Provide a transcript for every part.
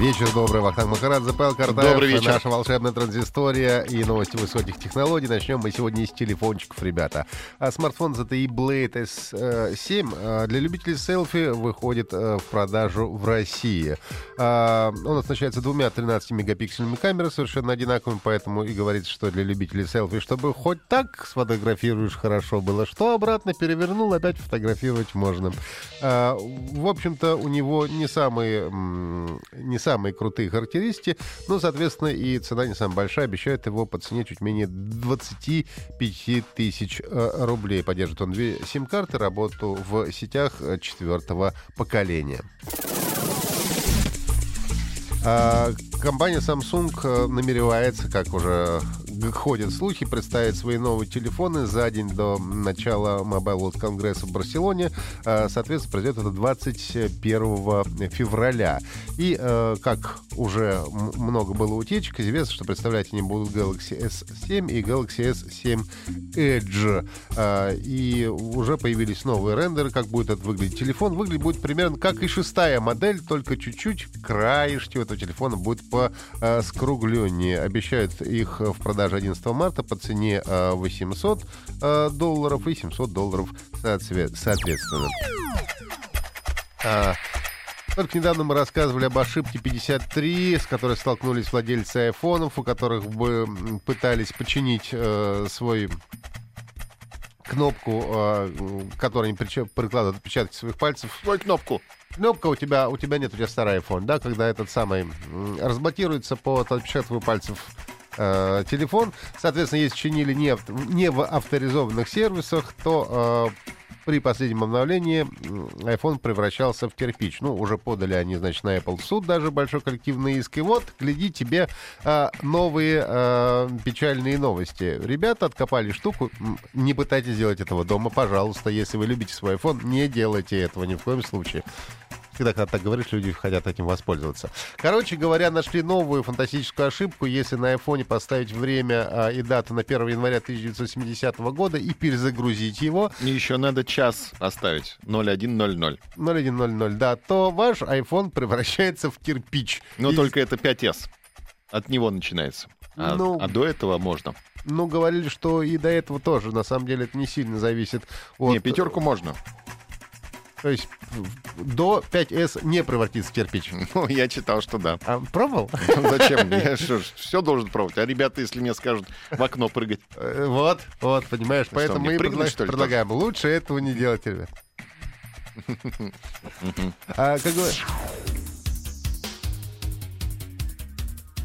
Вечер добрый, Вахтанг Махарадзе, Павел Картаев. Добрый вечер. Наша волшебная транзистория и новости высоких технологий. Начнем мы сегодня с телефончиков, ребята. А смартфон ZTE Blade S7 а, для любителей селфи выходит а, в продажу в России. А, Он оснащается двумя 13-мегапиксельными камерами, совершенно одинаковыми, поэтому и говорится, что для любителей селфи, чтобы хоть так сфотографируешь хорошо было, что обратно перевернул, опять фотографировать можно. А, В общем-то, у него не самые, не самые крутые характеристики, но, соответственно, и цена не самая большая. Обещают его по цене чуть менее 25 тысяч э, рублей. Поддержит он две сим-карты, работу в сетях э, четвертого поколения. А, Компания Samsung э, намеревается, как уже ходят слухи, представить свои новые телефоны за день до начала Mobile World Конгресса в Барселоне. А, Соответственно, произойдет это 21 февраля. И, э, как уже много было утечек, известно, что представлять они будут Galaxy S7 и Galaxy S7 Edge. А, И уже появились новые рендеры, как будет это выглядеть телефон. Выглядит будет примерно как и шестая модель, только чуть-чуть краешки этого телефона будет по э, скругленнее. Обещают их в продаже 11 марта по цене э, 800 э, долларов и 700 долларов соотве- соответственно. А, только недавно мы рассказывали об ошибке 53, с которой столкнулись владельцы айфонов, у которых бы пытались починить э, свой кнопку, э, которой они прикладывают отпечатки своих пальцев. Твою кнопку. Кнопка у тебя, у тебя нет, у тебя старый iPhone, да, когда этот самый разблокируется по отпечатку пальцев э, телефон, соответственно, если чинили не, не в авторизованных сервисах, то э, при последнем обновлении iPhone превращался в кирпич. Ну, уже подали они, значит, на Apple суд даже большой коллективный иск. И вот, гляди, тебе э, новые э, печальные новости. Ребята откопали штуку. Не пытайтесь сделать этого дома, пожалуйста. Если вы любите свой iPhone, не делайте этого ни в коем случае. Всегда, когда так говоришь, люди хотят этим воспользоваться. Короче говоря, нашли новую фантастическую ошибку. Если на айфоне поставить время а, и дату на 1 января 1970 года и перезагрузить его, И еще надо час оставить. 0100. 0100, да, то ваш iPhone превращается в кирпич. Но И- только это 5S. От него начинается. А, Ну, а до этого можно. Ну, говорили, что и до этого тоже. На самом деле это не сильно зависит от... Не, пятерку можно. То есть до 5S не превратится в кирпич. Ну, я читал, что да. А, пробовал? Зачем мне? Я что все должен пробовать. А ребята, если мне скажут в окно прыгать, Э, Вот, вот, понимаешь, поэтому мы предлагаем. Лучше этого не делать, ребят. А, как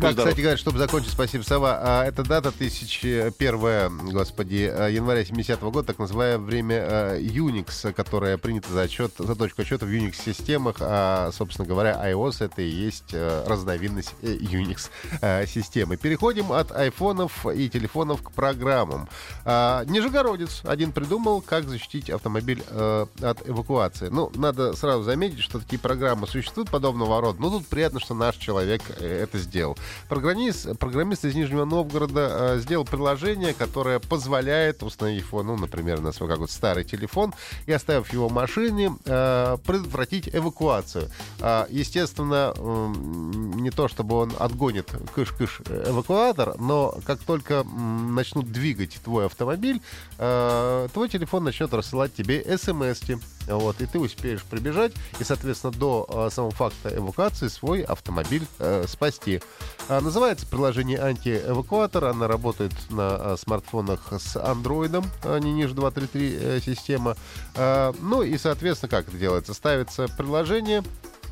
Как, здоров. кстати говоря, чтобы закончить, спасибо, Сова, а, эта дата 1001, господи, а, января 70 года, так называемое время а, Unix, которое принято за, отчет, за точку отчета в Unix-системах, а, собственно говоря, iOS это и есть а, разновидность э, Unix-системы. Переходим от айфонов и телефонов к программам. А, Нижегородец один придумал, как защитить автомобиль э, от эвакуации. Ну, надо сразу заметить, что такие программы существуют подобного рода. Но тут приятно, что наш человек э, это сделал. Программист, программист из Нижнего Новгорода э, сделал приложение, которое позволяет, установив его, ну, например, на свой какой-то старый телефон и оставив его в машине, э, предотвратить эвакуацию. А, естественно, не то чтобы он отгонит кыш-кыш эвакуатор, но как только начнут двигать твой автомобиль, э, твой телефон начнет рассылать тебе смс вот, и ты успеешь прибежать и, соответственно, до э, самого факта эвакуации свой автомобиль э, спасти. А, называется приложение антиэвакуатор. Она работает на э, смартфонах с андроидом, а не ниже 233 э, система. А, ну и, соответственно, как это делается? Ставится приложение,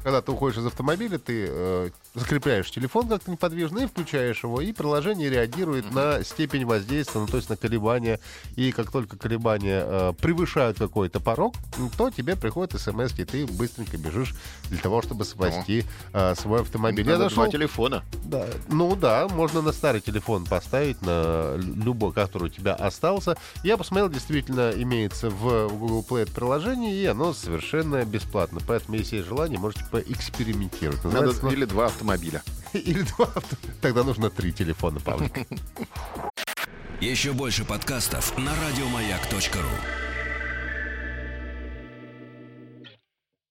когда ты уходишь из автомобиля, ты э, закрепляешь телефон как-то неподвижно и включаешь его, и приложение реагирует на степень воздействия, ну, то есть на колебания. И как только колебания э, превышают какой-то порог, то тебе приходит смс, и ты быстренько бежишь для того, чтобы спасти э, свой автомобиль. Надо Я два нашел- телефона. да. Ну да, можно на старый телефон поставить, на любой, который у тебя остался. Я посмотрел, действительно имеется в Google Play это приложение, и оно совершенно бесплатно. Поэтому, если есть желание, можете поэкспериментировать. Надо Называется, ну, или два автомобиля. или два. авто- Тогда нужно три телефона, Павлик. Еще больше подкастов на радиомаяк.ру.